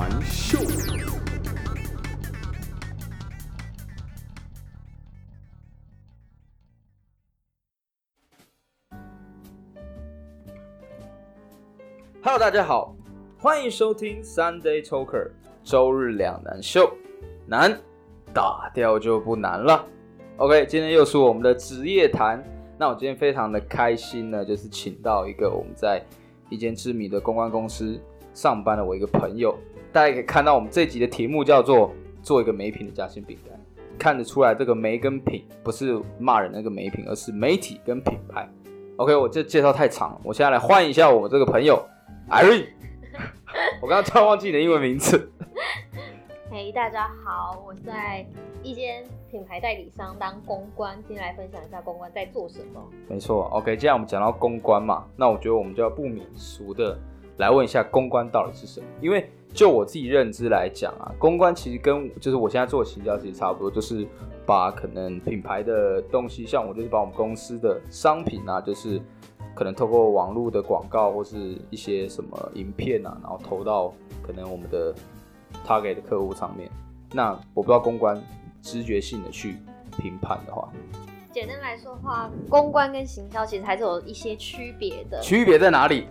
男秀。Hello，大家好，欢迎收听 Sunday Talker 周日两难秀，难打掉就不难了。OK，今天又是我们的职业谈。那我今天非常的开心呢，就是请到一个我们在一间知名的公关公司上班的我一个朋友。大家可以看到，我们这集的题目叫做“做一个美品的夹心饼干”，看得出来这个美跟品不是骂人那个美品，而是媒体跟品牌。OK，我这介绍太长了，我现在来换一下我们这个朋友。艾瑞，我刚刚突然忘记你的英文名字。嘿，大家好，我在一间品牌代理商当公关，今天来分享一下公关在做什么。没错，OK，既然我们讲到公关嘛，那我觉得我们就要不免俗的来问一下公关到底是什么？因为就我自己认知来讲啊，公关其实跟就是我现在做行销其实差不多，就是把可能品牌的东西，像我就是把我们公司的商品啊，就是可能透过网络的广告或是一些什么影片啊，然后投到可能我们的 target 的客户上面。那我不知道公关直觉性的去评判的话，简单来说的话，公关跟行销其实还是有一些区别的。区别在哪里？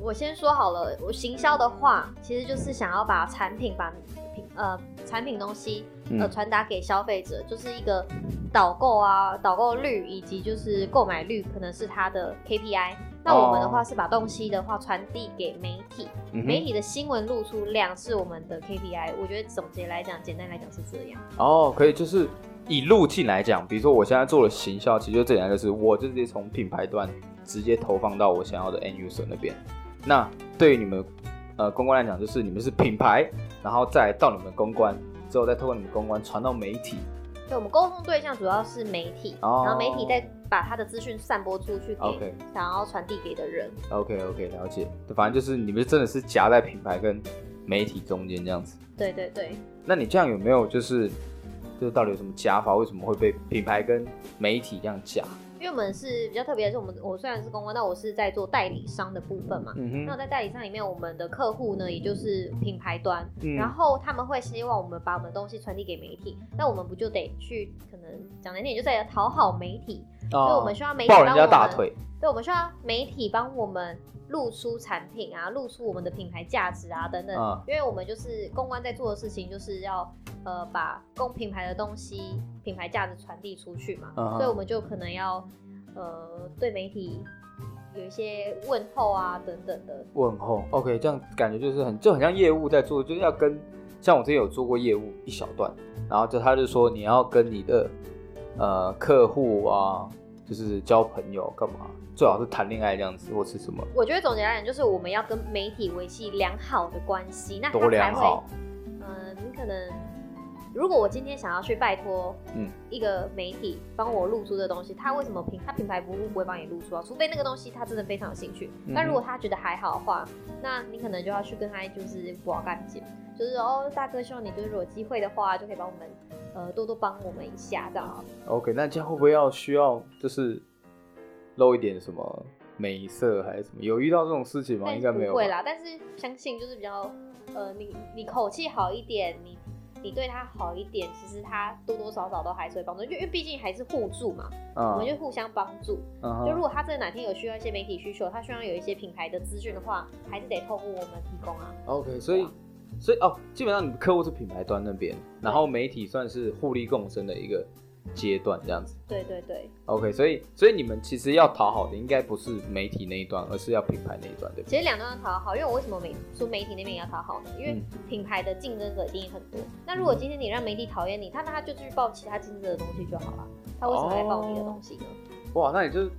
我先说好了，我行销的话，其实就是想要把产品、把品呃产品东西呃传达给消费者，就是一个导购啊、导购率以及就是购买率，可能是它的 KPI。那我们的话是把东西的话传递给媒体，媒体的新闻露出量是我们的 KPI。我觉得总结来讲，简单来讲是这样。哦，可以，就是以路径来讲，比如说我现在做了行销，其实就这样，就是我就直接从品牌端直接投放到我想要的 end user 那边。那对于你们呃公关来讲，就是你们是品牌，然后再到你们公关之后，再透过你们公关传到媒体。对，我们沟通对象主要是媒体，然后媒体再把他的资讯散播出去给想要传递给的人。OK OK，了解。反正就是你们真的是夹在品牌跟媒体中间这样子。对对对。那你这样有没有就是就是到底有什么夹法？为什么会被品牌跟媒体这样夹？因为我们是比较特别的是，我们我虽然是公关，但我是在做代理商的部分嘛。嗯那在代理商里面，我们的客户呢，也就是品牌端，然后他们会希望我们把我们的东西传递给媒体，那我们不就得去可能讲难听点，就在讨好媒体，所以我们需要媒体抱人家大腿。对，我们需要媒体帮我们露出产品啊，露出我们的品牌价值啊等等，因为我们就是公关在做的事情，就是要呃把公品牌的东西。品牌价值传递出去嘛，所以我们就可能要呃对媒体有一些问候啊等等的问候。OK，这样感觉就是很就很像业务在做，就是要跟像我之前有做过业务一小段，然后就他就说你要跟你的呃客户啊，就是交朋友干嘛，最好是谈恋爱这样子或是什么。我觉得总结来讲就是我们要跟媒体维系良好的关系，那多良好？嗯，你可能。如果我今天想要去拜托，嗯，一个媒体帮我露出的东西，他为什么品他品牌不不会帮你露出啊？除非那个东西他真的非常有兴趣。但如果他觉得还好的话，那你可能就要去跟他就是挂干净，就是哦，大哥希望你就是如果机会的话，就可以帮我们呃多多帮我们一下这样。OK，那这样会不会要需要就是露一点什么美色还是什么？有遇到这种事情吗？应该没有。会啦，但是相信就是比较呃，你你口气好一点，你。你对他好一点，其实他多多少少都还是会帮助，因为毕竟还是互助嘛，我们就互相帮助。就如果他真的哪天有需要一些媒体需求，他需要有一些品牌的资讯的话，还是得透过我们提供啊。OK，所以所以哦，基本上你的客户是品牌端那边，然后媒体算是互利共生的一个。阶段这样子，对对对，OK，所以所以你们其实要讨好的应该不是媒体那一端，而是要品牌那一端，对其实两端要讨好，因为我为什么媒说媒体那边也要讨好呢？因为品牌的竞争者一定很多。那如果今天你让媒体讨厌你，他那他就去报其他竞争者的东西就好了。他为什么来报你的东西呢？哇，那你就。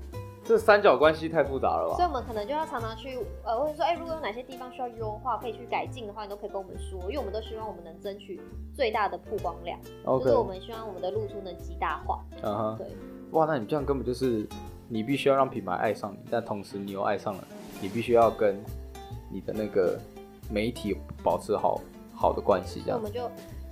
这三角关系太复杂了吧？所以，我们可能就要常常去，呃，或者说，哎，如果有哪些地方需要优化，可以去改进的话，你都可以跟我们说，因为我们都希望我们能争取最大的曝光量，就是我们希望我们的露出能极大化。嗯哼，对。哇，那你这样根本就是，你必须要让品牌爱上你，但同时你又爱上了，你必须要跟你的那个媒体保持好好的关系，这样。我们就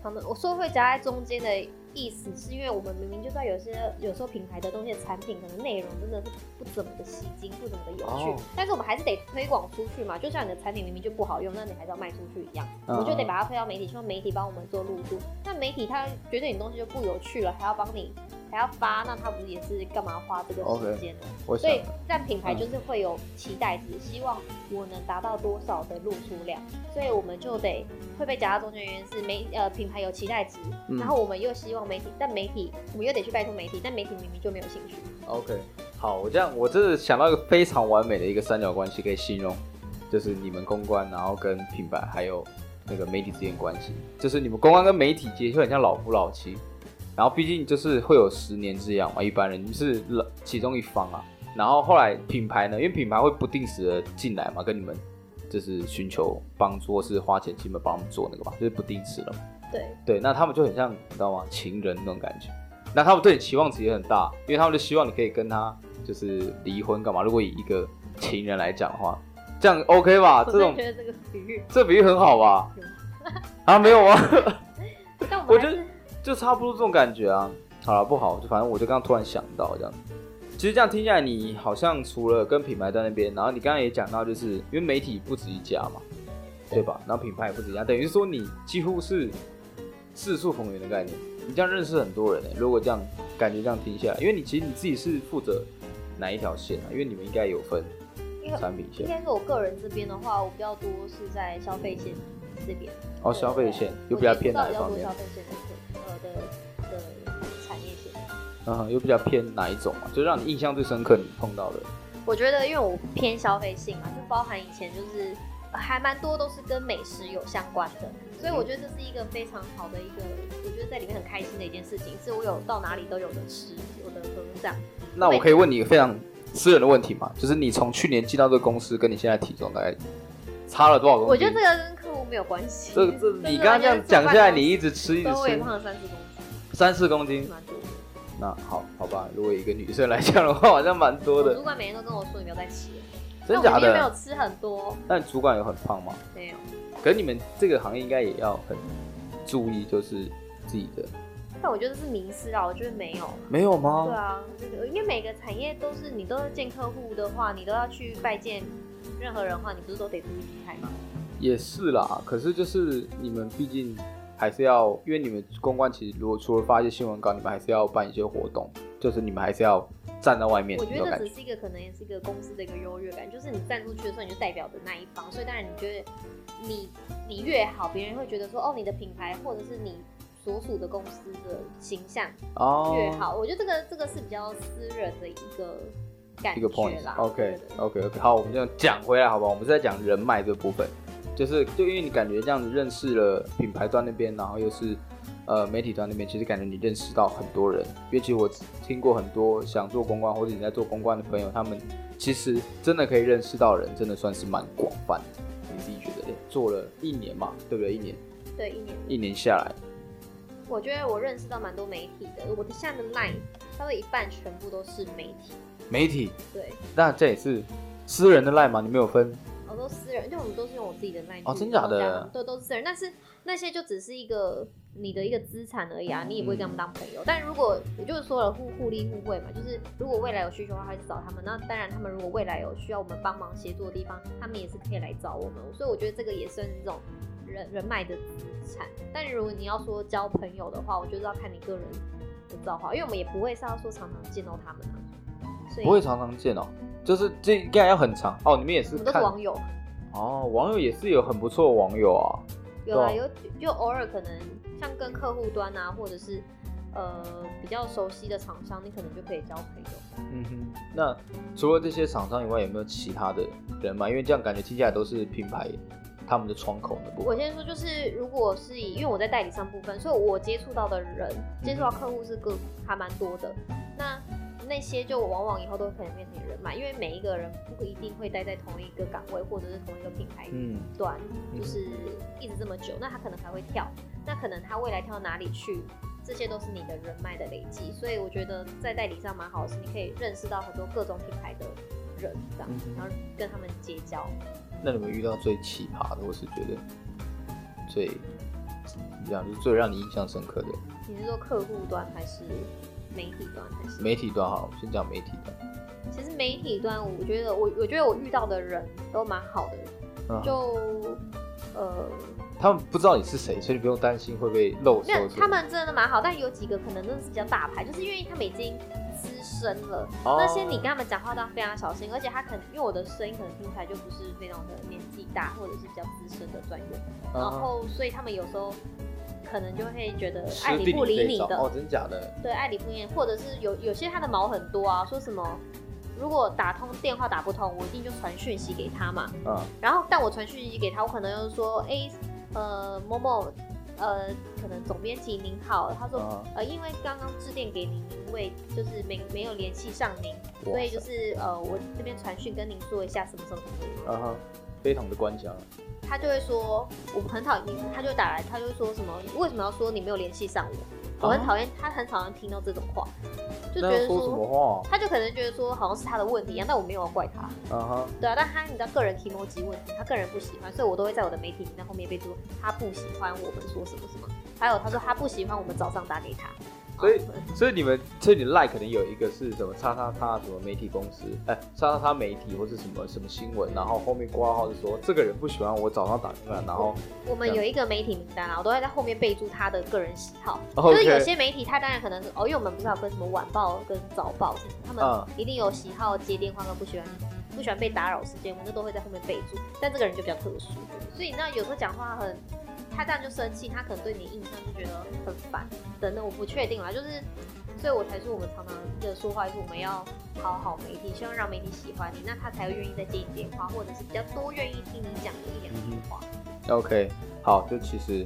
常常，我说会夹在中间的意思是因为我们明明就知道有些有时候品牌的东西的产品可能内容真的是不怎么的吸睛，不怎么的有趣，但是我们还是得推广出去嘛。就像你的产品明明就不好用，那你还是要卖出去一样，我们就得把它推到媒体，希望媒体帮我们做入驻。那媒体他觉得你东西就不有趣了，还要帮你。还要发，那他不是也是干嘛花这个时间呢？所以，但品牌就是会有期待值，希望我能达到多少的露出量，所以我们就得会被夹到中间。原因是媒呃品牌有期待值，然后我们又希望媒体，但媒体我们又得去拜托媒体，但媒体明明就没有兴趣。OK，好，我这样我真的想到一个非常完美的一个三角关系可以形容，就是你们公关，然后跟品牌还有那个媒体之间关系，就是你们公关跟媒体其实就很像老夫老妻。然后毕竟就是会有十年之痒嘛，一般人是其中一方啊。然后后来品牌呢，因为品牌会不定时的进来嘛，跟你们就是寻求帮助，或是花钱请你们帮他们做那个嘛，就是不定时了。对对，那他们就很像你知道吗？情人那种感觉。那他们对你期望值也很大，因为他们就希望你可以跟他就是离婚干嘛？如果以一个情人来讲的话，这样 OK 吧？这种觉得这个比喻，这比喻很好吧？啊，没有啊？但我觉得。就差不多这种感觉啊，好了不好，就反正我就刚刚突然想到这样。其实这样听下来，你好像除了跟品牌在那边，然后你刚刚也讲到，就是因为媒体不止一家嘛，对吧？然后品牌也不止一家，等于说你几乎是四处逢源的概念。你这样认识很多人诶。如果这样感觉这样听下来，因为你其实你自己是负责哪一条线啊？因为你们应该有分产品线。应该是我个人这边的话，我比较多是在消费线这边。哦，消费线又比较偏哪一方面？的的产业线，嗯，又比较偏哪一种啊？就让你印象最深刻，你碰到的。我觉得，因为我偏消费性嘛，就包含以前就是还蛮多都是跟美食有相关的，所以我觉得这是一个非常好的一个，我觉得在里面很开心的一件事情，是我有到哪里都有的吃，有的喝这样。那我可以问你一个非常私人的问题吗？就是你从去年进到这个公司，跟你现在体重大概差了多少公斤？我觉得这个跟客户没有关系。这 这，你刚刚这样讲下来，你一直吃一直吃，我也胖了三四公斤。三四公斤，蛮多。那好好吧，如果一个女生来讲的话，好像蛮多的。主管每天都跟我说你没有在吃，真假的？没有吃很多。那主管有很胖吗？没有。可你们这个行业应该也要很注意，就是自己的。但我觉得是名师啊，我觉得没有。没有吗？对啊，因为每个产业都是你都要见客户的话，你都要去拜见任何人的话，你不是都得注意仪态吗？也是啦，可是就是你们毕竟。还是要，因为你们公关其实如果除了发一些新闻稿，你们还是要办一些活动，就是你们还是要站在外面。我觉得这只是一个可能也是一个公司的一个优越感，就是你站出去的时候，你就代表的那一方，所以当然你觉得你你越好，别人会觉得说哦，你的品牌或者是你所属的公司的形象越好。我觉得这个这个是比较私人的一个感觉啦。OK OK OK，好，我们就讲回来，好吧？我们是在讲人脉这部分。就是，就因为你感觉这样子认识了品牌端那边，然后又是呃媒体端那边，其实感觉你认识到很多人。因为其实我听过很多想做公关或者你在做公关的朋友，他们其实真的可以认识到人，真的算是蛮广泛的。你自己觉得？做了一年嘛，对不对？一年。对，一年。一年下来，我觉得我认识到蛮多媒体的。我的下的 line 差不多一半全部都是媒体。媒体。对。那这也是私人的 line 吗？你没有分？都私人，就我们都是用我自己的麦哦，真假的，对，都是私人。但是那些就只是一个你的一个资产而已啊，你也不会跟他们当朋友。但如果我就是说了互互利互惠嘛，就是如果未来有需求的话，还是找他们。那当然，他们如果未来有需要我们帮忙协助的地方，他们也是可以来找我们。所以我觉得这个也算是这种人人脉的资产。但如果你要说交朋友的话，我就是要看你个人的造化，因为我们也不会是要说常常见到他们不会常常见哦。就是这应该要很长哦，你们也是都是网友哦，网友也是有很不错的网友啊，有啊，有就偶尔可能像跟客户端啊，或者是呃比较熟悉的厂商，你可能就可以交朋友。嗯哼，那除了这些厂商以外，有没有其他的人嘛？因为这样感觉听起来都是品牌他们的窗口的部分。我先说，就是如果是以，因为我在代理商部分，所以我接触到的人，接触到客户是个还蛮多的。那那些就往往以后都可能变成人脉，因为每一个人不一定会待在同一个岗位或者是同一个品牌端，就是一直这么久，那他可能还会跳，那可能他未来跳到哪里去，这些都是你的人脉的累积。所以我觉得在代理上蛮好的是，你可以认识到很多各种品牌的人，这样，然后跟他们结交。那你们遇到最奇葩的，我是觉得最，这样就是最让你印象深刻的。你是说客户端还是媒体端还是？媒体端好，先讲媒体端。其实媒体端，我觉得我我觉得我遇到的人都蛮好的，就呃，他们不知道你是谁，所以你不用担心会被漏。没有，他们真的蛮好，但有几个可能真的是比较大牌，就是因为他们已经资深了，那些你跟他们讲话都要非常小心，而且他可能因为我的声音可能听起来就不是非常的年纪大，或者是比较资深的专员，然后所以他们有时候。可能就会觉得爱理不理你的哦，真假的？对，爱理不理，或者是有有些他的毛很多啊，说什么如果打通电话打不通，我一定就传讯息给他嘛。嗯。然后，但我传讯息给他，我可能又说，哎，呃，某某，呃，可能总编辑您好，他说，呃，因为刚刚致电给您，因为就是没没有联系上您，所以就是呃，我这边传讯跟您说一下什么什么什么。嗯哼，非常的关腔。他就会说我很讨厌，他就打来，他就说什么为什么要说你没有联系上我？我很讨厌，他很讨厌听到这种话，就觉得说什么话？他就可能觉得说好像是他的问题一样，但我没有要怪他。嗯哼，对啊，但他你知道个人提摩机问题，他个人不喜欢，所以我都会在我的媒体名单后面备注他不喜欢我们说什么什么，还有他说他不喜欢我们早上打给他。所以，所以你们，所以你 like 可能有一个是什么叉叉叉什么媒体公司，哎，叉叉叉媒体或是什么什么新闻，然后后面挂号是说这个人不喜欢我早上打电话，然后我们有一个媒体名单啊，我都会在后面备注他的个人喜好，就是有些媒体他当然可能是哦，因为我们不是有分什么晚报跟早报，他们一定有喜好接电话跟不喜欢不喜欢被打扰时间，我们都会在后面备注，但这个人就比较特殊，所以那有时候讲话很。他这样就生气，他可能对你印象就觉得很烦等等，我不确定啦，就是，所以我才说我们常常的说话就是我们要讨好媒体，希望让媒体喜欢你，那他才会愿意再接你电话，或者是比较多愿意听你讲的一两句话。OK，好，就其实，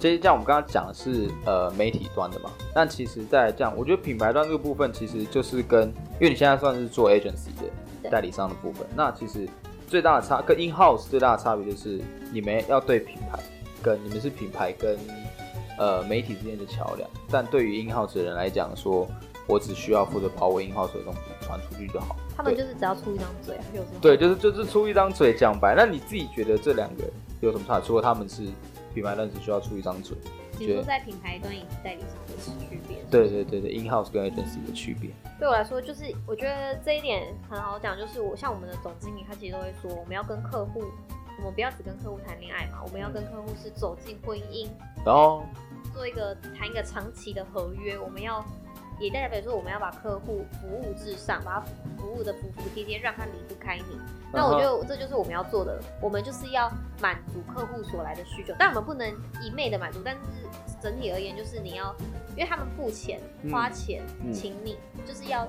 这些这样我们刚刚讲的是呃媒体端的嘛，但其实在这样，我觉得品牌端这个部分其实就是跟，因为你现在算是做 agency 的代理商的部分，那其实最大的差跟 in house 最大的差别就是你们要对品牌。跟你们是品牌跟呃媒体之间的桥梁，但对于 in house 的人来讲，说我只需要负责把我 in house 的东西传出去就好。他们就是只要出一张嘴，有什么？对，就是就是出一张嘴讲白。那你自己觉得这两个有什么差？除了他们是品牌端只需要出一张嘴，你说在品牌端以及代理商的区别？对对对对，in house 跟 agency 的区别。对我来说，就是我觉得这一点很好讲，就是我像我们的总经理，他其实都会说，我们要跟客户。我们不要只跟客户谈恋爱嘛，我们要跟客户是走进婚姻，然后做一个谈一个长期的合约。我们要也代表说，我们要把客户服务至上，把他服务的服服帖帖，让他离不开你。那我觉得这就是我们要做的，我们就是要满足客户所来的需求，但我们不能一昧的满足。但是整体而言，就是你要，因为他们付钱花钱请你，就是要。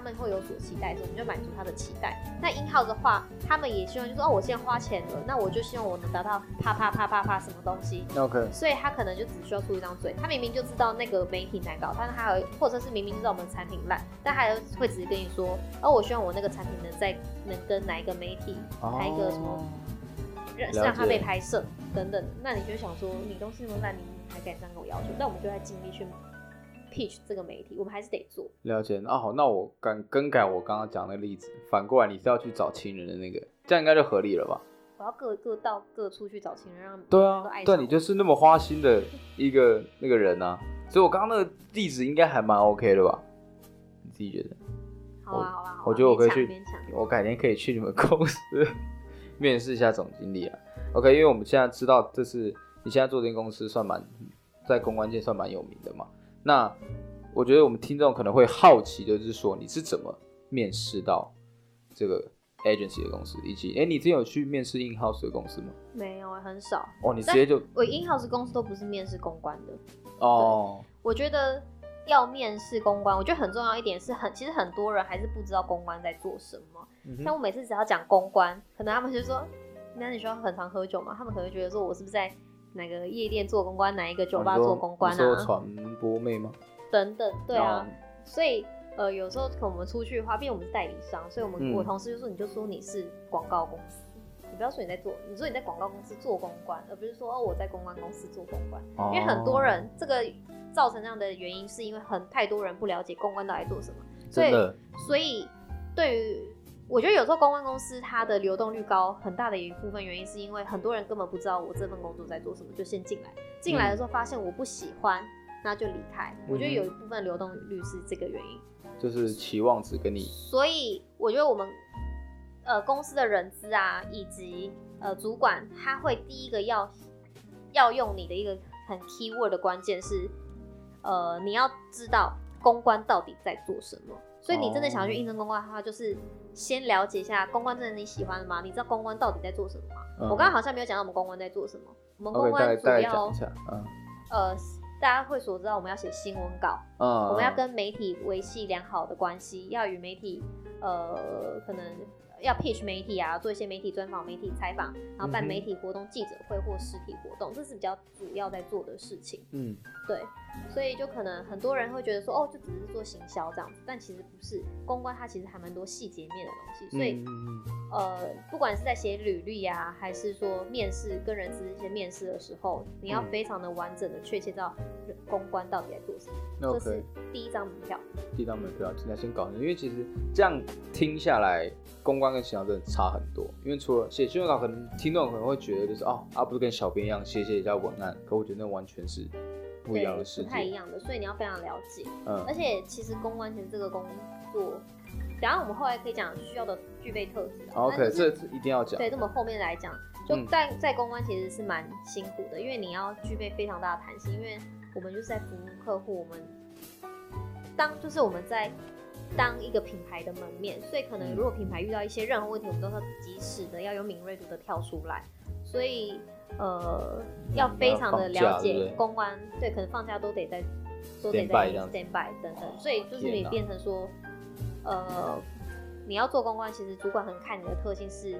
他们会有所期待，我们就满足他的期待。那英号的话，他们也希望，就是哦，我现在花钱了，那我就希望我能达到啪啪啪啪啪什么东西。OK。所以他可能就只需要出一张嘴，他明明就知道那个媒体难搞，但是他有，或者是明明知道我们产品烂，但他还会直接跟你说，哦，我希望我那个产品能在能跟哪一个媒体拍一个什么，让让他被拍摄等等。那你就想说，你东西那么烂，你还敢这样跟我要求？那我们就在尽力去。Pitch 这个媒体，我们还是得做。了解那，好，那我敢更改我刚刚讲那个例子，反过来你是要去找情人的那个，这样应该就合理了吧？我要各各到各处去找情人，让对啊，对，你就是那么花心的一个那个人啊，所以我刚刚那个例子应该还蛮 OK 的吧？你自己觉得？好啊，好啊，我觉得我可以去，我改天可以去你们 公司面试一下总经理啊。OK，因为我们现在知道这是你现在做这间公司算蛮在公关界算蛮有名的嘛。那我觉得我们听众可能会好奇，就是说你是怎么面试到这个 agency 的公司，以及哎，你之前有去面试 in house 的公司吗？没有，很少。哦，你直接就我 in house 公司都不是面试公关的。哦，我觉得要面试公关，我觉得很重要一点是很，其实很多人还是不知道公关在做什么。像我每次只要讲公关，可能他们就说，那你需要很常喝酒吗？他们可能觉得说我是不是在。哪个夜店做公关，哪一个酒吧做公关啊？传播妹吗？等等，对啊，所以呃，有时候我们出去的话，毕竟我们是代理商，所以我们我同事就说，你就说你是广告公司，你不要说你在做，你说你在广告公司做公关，而不是说哦我在公关公司做公关，因为很多人这个造成这样的原因，是因为很太多人不了解公关到底做什么，所以所以对于。我觉得有时候公关公司它的流动率高，很大的一部分原因是因为很多人根本不知道我这份工作在做什么，就先进来。进来的时候发现我不喜欢，那就离开。我觉得有一部分流动率是这个原因，就是期望值跟你。所以我觉得我们呃公司的人资啊，以及呃主管，他会第一个要要用你的一个很 key word 的关键是，呃你要知道公关到底在做什么。所以你真的想要去应征公关的话，就是先了解一下公关，真的你喜欢吗？你知道公关到底在做什么吗？我刚刚好像没有讲到我们公关在做什么。我们公关主要，嗯，呃，大家会所知道我们要写新闻稿，嗯，我们要跟媒体维系良好的关系，要与媒体，呃，可能。要 pitch 媒体啊，做一些媒体专访、媒体采访，然后办媒体活动、记者会或实体活动，这是比较主要在做的事情。嗯，对，所以就可能很多人会觉得说，哦，就只是做行销这样子，但其实不是，公关它其实还蛮多细节面的东西。所以，呃，不管是在写履历啊，还是说面试跟人资一些面试的时候，你要非常的完整的确切到公关到底在做什么。这是第一张门票。第一张门票，现在先搞清楚，因为其实这样听下来，公关。跟其他真的差很多，因为除了写新闻稿，可能听众可能会觉得就是哦，啊不是跟小编一样写写一下文案，可我觉得那完全是不一样的事情，不太一样的，所以你要非常了解。嗯，而且其实公关其实这个工作，等下我们后来可以讲需要的具备特质。OK，这一定要讲。对，那么后面来讲，就在在公关其实是蛮辛苦的，因为你要具备非常大的弹性，因为我们就是在服务客户，我们当就是我们在。当一个品牌的门面，所以可能如果品牌遇到一些任何问题，我们都是及时的要有敏锐度的跳出来，所以呃要非常的了解公关，对，可能放假都得在都得在 stand by 等等，所以就是你变成说，呃你要做公关，其实主管很看你的特性是，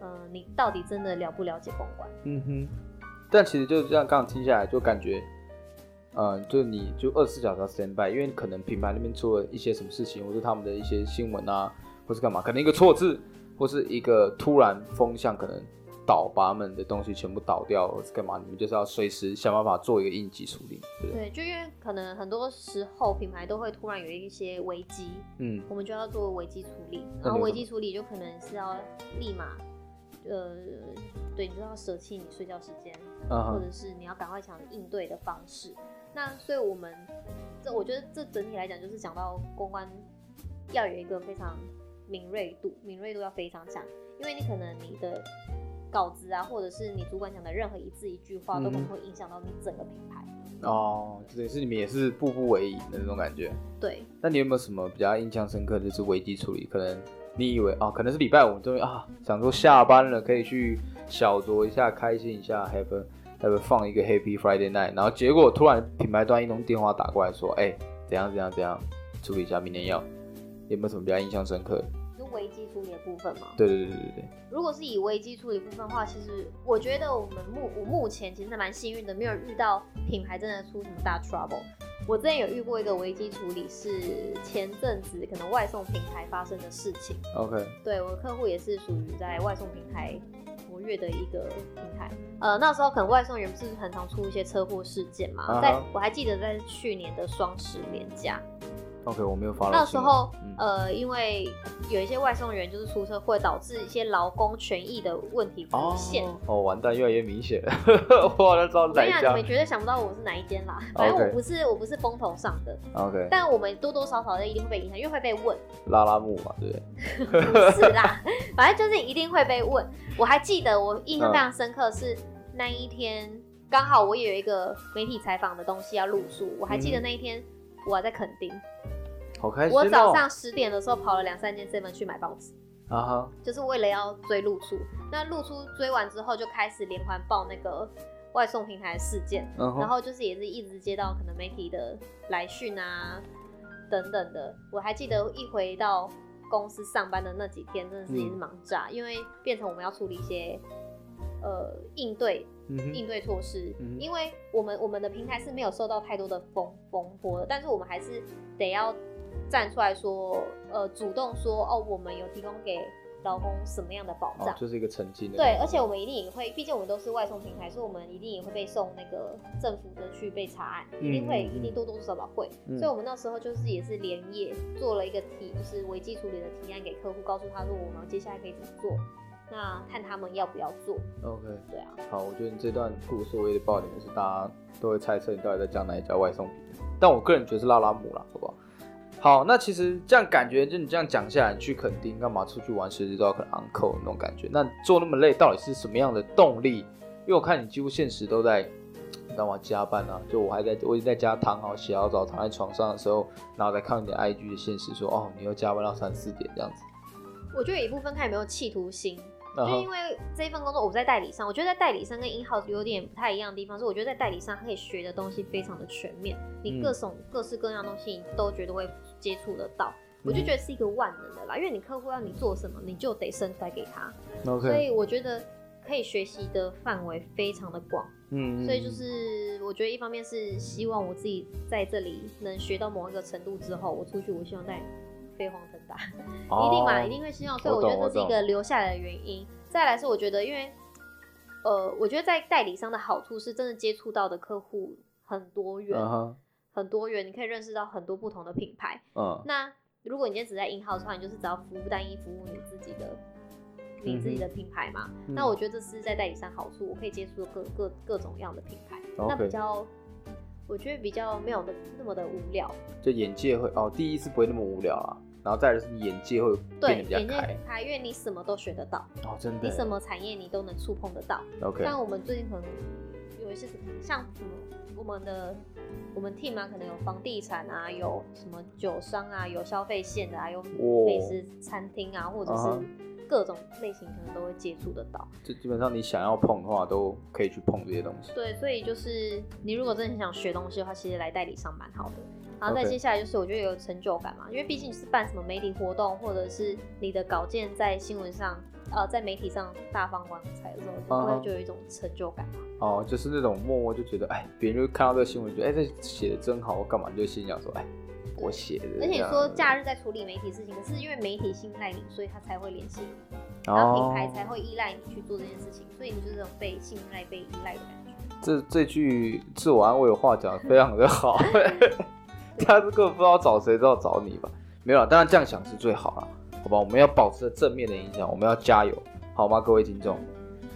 呃你到底真的了不了解公关？嗯哼，但其实就是这样，刚刚听下来就感觉。嗯，就你就二十四小时 stand by，因为可能品牌那边出了一些什么事情，或者他们的一些新闻啊，或是干嘛，可能一个错字，或是一个突然风向可能倒，把他们的东西全部倒掉，或是干嘛，你们就是要随时想办法做一个应急处理。对，就因为可能很多时候品牌都会突然有一些危机，嗯，我们就要做危机处理，然后危机处理就可能是要立马，呃，对，你就要舍弃你睡觉时间，或者是你要赶快想应对的方式。那所以，我们这我觉得这整体来讲，就是讲到公关要有一个非常敏锐度，敏锐度要非常强，因为你可能你的稿子啊，或者是你主管讲的任何一字一句话，都可能会影响到你整个品牌。哦，等于是你们也是步步为营的那种感觉。对。那你有没有什么比较印象深刻，就是危机处理？可能你以为啊，可能是礼拜五终于啊，想说下班了可以去小酌一下，开心一下，have。他会放一个 Happy Friday Night，然后结果突然品牌端一通电话打过来说，哎，怎样怎样怎样，处理一下，明年要，有没有什么比较印象深刻？是危机处理的部分吗？对对对对对。如果是以危机处理部分的话，其实我觉得我们目我目前其实蛮幸运的，没有遇到品牌真的出什么大 trouble。我之前有遇过一个危机处理，是前阵子可能外送平台发生的事情。OK。对，我的客户也是属于在外送平台。活跃的一个平台，呃，那时候可能外送员不是很常出一些车祸事件嘛，在我还记得在去年的双十连假。OK，我没有发。那时候，呃，因为有一些外送员就是出车会导致一些劳工权益的问题浮现。哦，完蛋，越来越明显了。我好像知道哪一家。你们绝对想不到我是哪一间啦。反正我不是，我不是风头上的。OK。但我们多多少少的一定会被影响，因为会被问。拉拉木嘛，对不对？不是啦，反正就是一定会被问。我还记得，我印象非常深刻是那一天，刚好我也有一个媒体采访的东西要录书。我还记得那一天，我还在垦丁。好开心！我早上十点的时候跑了两三间 seven 去买报纸，啊哈，就是为了要追露出。那露出追完之后，就开始连环报那个外送平台事件，然后就是也是一直接到可能媒体的来讯啊等等的。我还记得一回到公司上班的那几天，真的是也是忙炸，因为变成我们要处理一些呃应对应对措施，因为我们我们的平台是没有受到太多的风风波的，但是我们还是得要。站出来说，呃，主动说，哦，我们有提供给劳工什么样的保障，就是一个曾经的。对，而且我们一定也会，毕竟我们都是外送平台，所以我们一定也会被送那个政府的去被查案，一定会，一定多多少少会。所以我们那时候就是也是连夜做了一个提，就是危机处理的提案给客户，告诉他说我们接下来可以怎么做。那看他们要不要做。OK，对啊。好，我觉得你这段故事唯一的爆点就是大家都会猜测你到底在讲哪一家外送平台，但我个人觉得是拉拉姆啦，好不好？好，那其实这样感觉，就你这样讲下来，你去垦丁干嘛？出去玩随时都要可能 uncle 那种感觉。那做那么累，到底是什么样的动力？因为我看你几乎现实都在，你知道吗？加班啊，就我还在，我已经在家躺好洗好澡，躺在床上的时候，然后再看你的 IG 的现实，说哦，你又加班到三四点这样子。我觉得一部分看有没有企图心。就因为这一份工作，我在代理商，我觉得在代理商跟 in house 有点不太一样的地方是，我觉得在代理商可以学的东西非常的全面，你各种各式各样东西你都觉得会接触得到，我就觉得是一个万能的啦，因为你客户要你做什么，你就得生出来给他，OK，所以我觉得可以学习的范围非常的广，嗯，所以就是我觉得一方面是希望我自己在这里能学到某一个程度之后，我出去我希望在。飞黄腾达，一定嘛，一定会希望，所以我觉得这是一个留下来的原因。再来是我觉得，因为呃，我觉得在代理商的好处是真的接触到的客户很多元，很多元，你可以认识到很多不同的品牌。嗯，那如果你今天只在 in house 的话，你就是只要服务单一服务你自己的，你自己的品牌嘛。那我觉得这是在代理商好处，我可以接触各各各种样的品牌，那比较。我觉得比较没有的那么的无聊，就眼界会哦，第一次不会那么无聊啊，然后再就是眼界会变得比较开，开，因为你什么都学得到哦，真的，你什么产业你都能触碰得到。OK，像我们最近可能有一些像什么我们的我们 team 啊，可能有房地产啊，有什么酒商啊，有消费线的，啊有美食餐厅啊，或者是。各种类型可能都会接触得到，就基本上你想要碰的话，都可以去碰这些东西。对，所以就是你如果真的很想学东西的话，其实来代理上蛮好的。然后再接下来就是我觉得有成就感嘛，因为毕竟你是办什么媒体活动，或者是你的稿件在新闻上，呃，在媒体上大放光彩的时候，就会就有一种成就感嘛。哦，就是那种默默就觉得，哎，别人就看到这个新闻，觉得哎，这写的真好，我干嘛就心想说，哎。我写的，而且说假日在处理媒体事情，可是因为媒体信赖你，所以他才会联系你，然后品牌才会依赖你去做这件事情，所以你就是这种被信赖、被依赖的感觉。这这句自我安慰的话讲的非常的好，他这个不知道找谁，都要找你吧？没有，当然这样想是最好了，好吧？我们要保持正面的影响，我们要加油，好吗，各位听众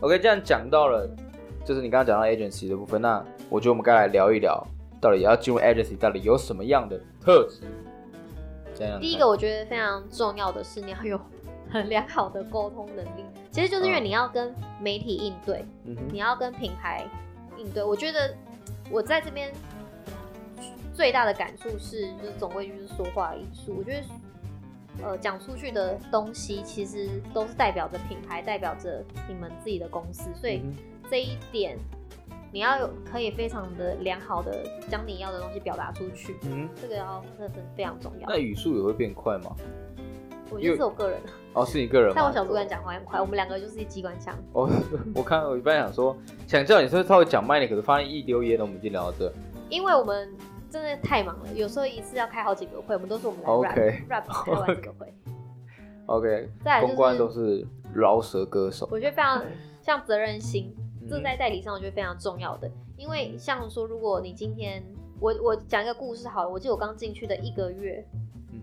？OK，这样讲到了，就是你刚刚讲到 agency 的部分，那我觉得我们该来聊一聊。到底要进入 agency，到底有什么样的特质？第一个我觉得非常重要的是你要有很良好的沟通能力。其实就是因为你要跟媒体应对，你要跟品牌应对。我觉得我在这边最大的感触是，就是总归就是说话艺术。我觉得呃讲出去的东西其实都是代表着品牌，代表着你们自己的公司，所以这一点。你要有可以非常的良好的将你要的东西表达出去，嗯，这个要这真非常重要。那语速也会变快吗？我觉得是我个人哦，是你个人。但我小主管讲话很快，我们两个就是机关枪。哦，我看我一般想说，想叫你说稍微讲慢一点，可是发现一丢烟了，我们已经聊到这。因为我们真的太忙了，有时候一次要开好几个会，我们都是我们来 rap rap 开完几个会。OK，公关都是饶舌歌手，我觉得非常像责任心。这在代理上我觉得非常重要的，因为像说，如果你今天我我讲一个故事好了，我记得我刚进去的一个月，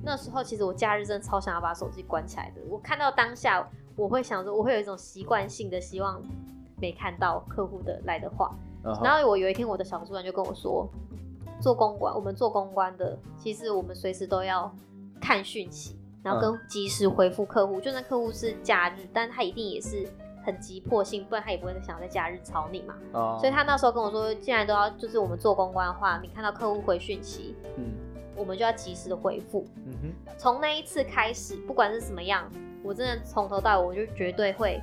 那时候其实我假日真的超想要把手机关起来的。我看到当下，我会想说，我会有一种习惯性的希望没看到客户的来的话。然后我有一天我的小主管就跟我说，做公关，我们做公关的，其实我们随时都要看讯息，然后跟及时回复客户，就算客户是假日，但他一定也是。很急迫性，不然他也不会想在假日吵你嘛。哦。所以他那时候跟我说，既然都要就是我们做公关的话，你看到客户回讯息，嗯，我们就要及时的回复。嗯哼。从那一次开始，不管是什么样，我真的从头到尾我就绝对会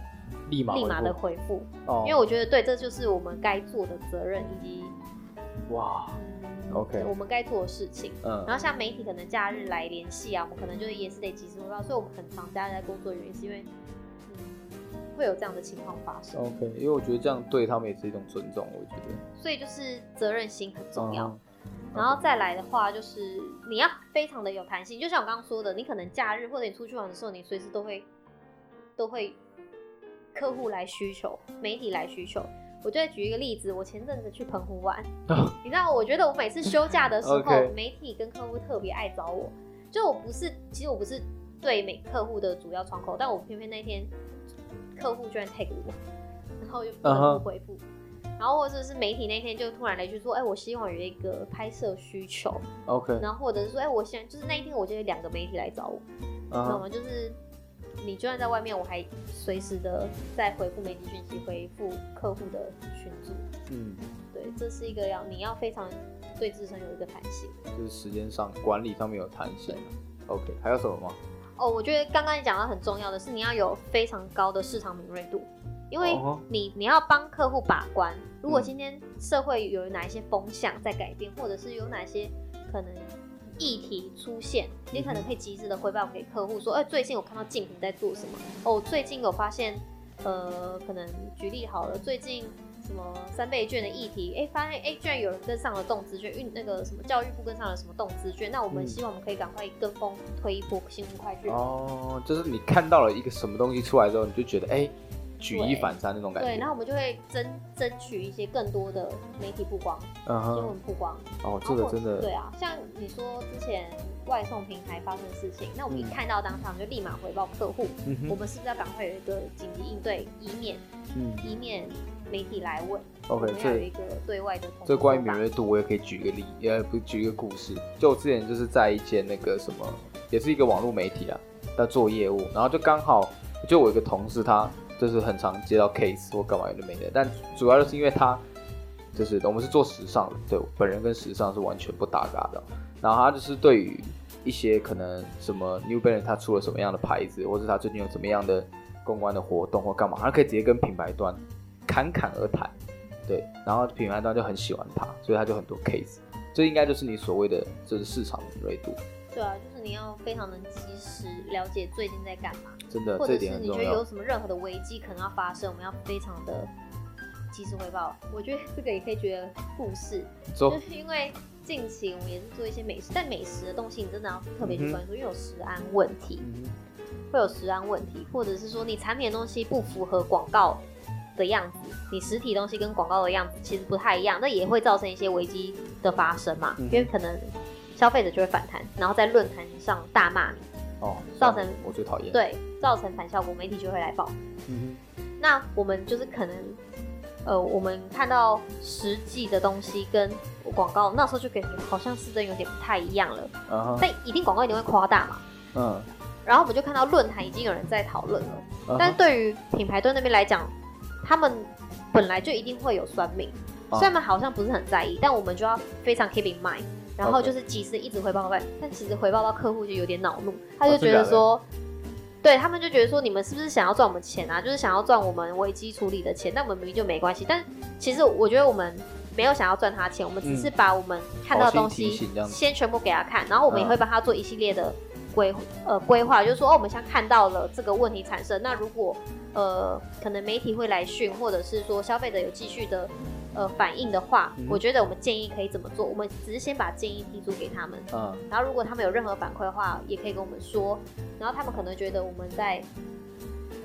立马立马的回复。哦。因为我觉得对，这就是我们该做的责任以及哇，OK，我们该做的事情。嗯。然后像媒体可能假日来联系啊，我们可能就是也是得及时回报，所以我们很常假日在工作，原因是因为。会有这样的情况发生。OK，因为我觉得这样对他们也是一种尊重，我觉得。所以就是责任心很重要，然后再来的话就是你要非常的有弹性，就像我刚刚说的，你可能假日或者你出去玩的时候，你随时都会都会客户来需求，媒体来需求。我就举一个例子，我前阵子去澎湖玩，你知道，我觉得我每次休假的时候，媒体跟客户特别爱找我，就我不是，其实我不是对每客户的主要窗口，但我偏偏那天。客户居然 take 我，然后就不能不回复。然后或者是媒体那天就突然来句说，哎，我希望有一个拍摄需求，OK。然后或者是说，哎，我现在就是那一天，我就有两个媒体来找我，知道吗？就是你就算在外面，我还随时的在回复媒体讯息，回复客户的群组。嗯，对，这是一个要你要非常对自身有一个弹性，就是时间上管理上面有弹性。OK，还有什么吗？哦，我觉得刚刚你讲到很重要的是，你要有非常高的市场敏锐度。因为你你要帮客户把关，如果今天社会有哪一些风向在改变，或者是有哪些可能议题出现，你可能可以及时的汇报给客户说，哎，最近我看到竞品在做什么，哦，最近有发现，呃，可能举例好了，最近什么三倍券的议题，哎，发现哎，居然有人跟上了动资券，运那个什么教育部跟上了什么动资券，那我们希望我们可以赶快跟风推一波新闻快讯。哦，就是你看到了一个什么东西出来之后，你就觉得哎。举一反三那种感觉。对，然后我们就会争争取一些更多的媒体曝光，新闻曝光。哦，这个真的。对啊，像你说之前外送平台发生的事情，那我们一看到当场就立马回报客户，我们是不是要赶快有一个紧急应对，以免以免媒体来问？OK，这有一个对外的。这关于敏锐度，我也可以举一个例，也不举一个故事。就我之前就是在一间那个什么，也是一个网络媒体啊，在做业务，然后就刚好就我一个同事他。就是很常接到 case 或干嘛有的没的，但主要就是因为他就是我们是做时尚的，对，本人跟时尚是完全不搭嘎的。然后他就是对于一些可能什么 New Balance 他出了什么样的牌子，或者他最近有怎么样的公关的活动或干嘛，他可以直接跟品牌端侃侃而谈，对，然后品牌端就很喜欢他，所以他就很多 case。这应该就是你所谓的就是市场敏锐度。对啊，就是你要非常能及时了解最近在干嘛。真的，或者是你觉得有什么任何的危机可能要发生，我们要非常的及时汇报。我觉得这个也可以觉得故事，就是因为近期我们也是做一些美食，但美食的东西你真的要特别去关注，因为有食安问题，会有食安问题，或者是说你产品的东西不符合广告的样子，你实体东西跟广告的样子其实不太一样，那也会造成一些危机的发生嘛，因为可能消费者就会反弹，然后在论坛上大骂你。哦，造成我最讨厌对，造成反效果，媒体就会来报。嗯哼，那我们就是可能，呃，我们看到实际的东西跟广告那时候就感觉好像是真有点不太一样了。嗯但一定广告一定会夸大嘛。嗯。然后我们就看到论坛已经有人在讨论了，但是对于品牌端那边来讲，他们本来就一定会有酸民，虽然们好像不是很在意，但我们就要非常 keep in mind。然后就是及时一直回报外，但其实回报到客户就有点恼怒，他就觉得说，对他们就觉得说，你们是不是想要赚我们钱啊？就是想要赚我们危机处理的钱，那我们明明就没关系。但其实我觉得我们没有想要赚他钱，我们只是把我们看到的东西先全部给他看，然后我们也会帮他做一系列的规呃规划，就是说哦，我们现在看到了这个问题产生，那如果呃可能媒体会来讯，或者是说消费者有继续的。呃，反应的话，我觉得我们建议可以怎么做？我们只是先把建议提出给他们，嗯，然后如果他们有任何反馈的话，也可以跟我们说。然后他们可能觉得我们在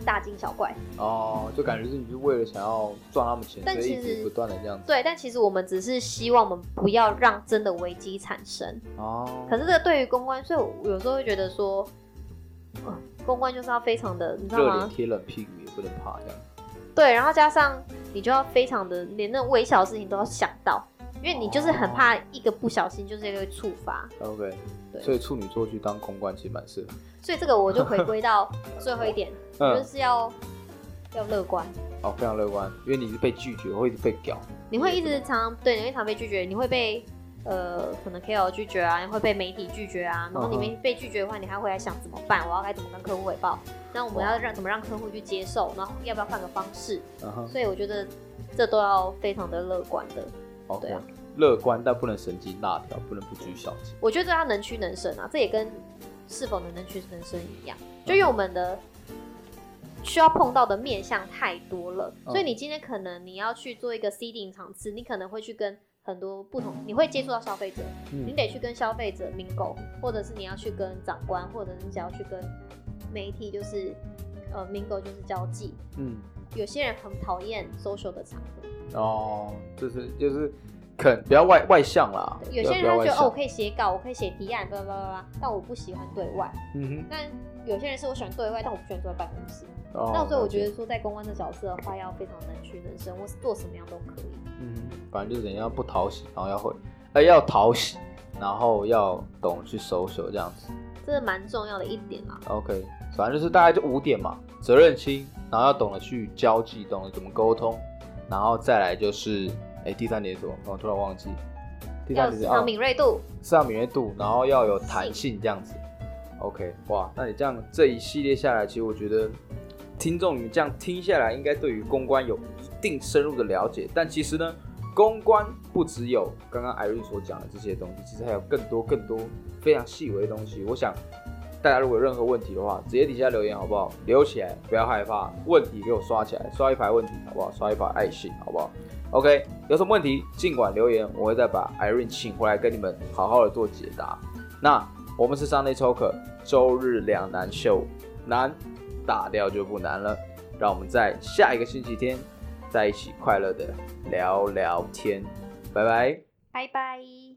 大惊小怪，哦，就感觉是你是为了想要赚他们钱，但其实不断的这样子。对，但其实我们只是希望我们不要让真的危机产生。哦，可是这个对于公关，所以我有时候会觉得说，公关就是要非常的，你知道吗？贴冷屁股也不能怕这样。对，然后加上你就要非常的连那微小的事情都要想到，因为你就是很怕一个不小心就是会触发。OK，对，所以处女座去当公关其实蛮适合。所以这个我就回归到最后一点，就是要要乐观。哦，非常乐观，因为你是被拒绝，会一直被屌。你会一直常对，你会常被拒绝，你会被。呃，可能 KOL 拒绝啊，会被媒体拒绝啊，然后你们被拒绝的话，你还会来想怎么办？我要该怎么跟客户汇报？那我们要让怎么让客户去接受？然后要不要换个方式？所以我觉得这都要非常的乐观的。对啊，乐观但不能神经大条，不能不拘小节。我觉得要能屈能伸啊，这也跟是否能能屈能伸一样，就因为我们的需要碰到的面向太多了，所以你今天可能你要去做一个 C D 场次，你可能会去跟。很多不同，你会接触到消费者，你得去跟消费者 mingle，或者是你要去跟长官，或者你只要去跟媒体，就是呃 mingle 就是交际。嗯，有些人很讨厌 social 的场合。哦，就是就是肯比较外外向啦。有些人他觉得哦，我可以写稿，我可以写提案，叭叭叭叭，但我不喜欢对外。嗯哼。但有些人是我喜欢对外，但我不喜欢坐在办公室。哦。那所以我觉得说，在公关的角色的话，要非常能屈能伸，我做什么样都可以。嗯，反正就是人要不讨喜，然后要会，哎，要讨喜，然后要懂去收手这样子。这是蛮重要的一点啦。OK，反正就是大概就五点嘛，责任心，然后要懂得去交际，懂得怎么沟通，然后再来就是，哎，第三点是什么？我突然忘记。第三点是要敏锐度，市场敏锐度，然后要有弹性这样子。OK，哇，那你这样这一系列下来，其实我觉得听众你们这样听下来，应该对于公关有一定深入的了解。但其实呢，公关不只有刚刚艾瑞所讲的这些东西，其实还有更多更多。非常细微的东西，我想大家如果有任何问题的话，直接底下留言好不好？留起来，不要害怕，问题给我刷起来，刷一排问题好不好？刷一排爱心好不好？OK，有什么问题尽管留言，我会再把 Irene 请回来跟你们好好的做解答。那我们是 Sunday Talker，周日两难秀，难打掉就不难了。让我们在下一个星期天在一起快乐的聊聊天，拜拜，拜拜。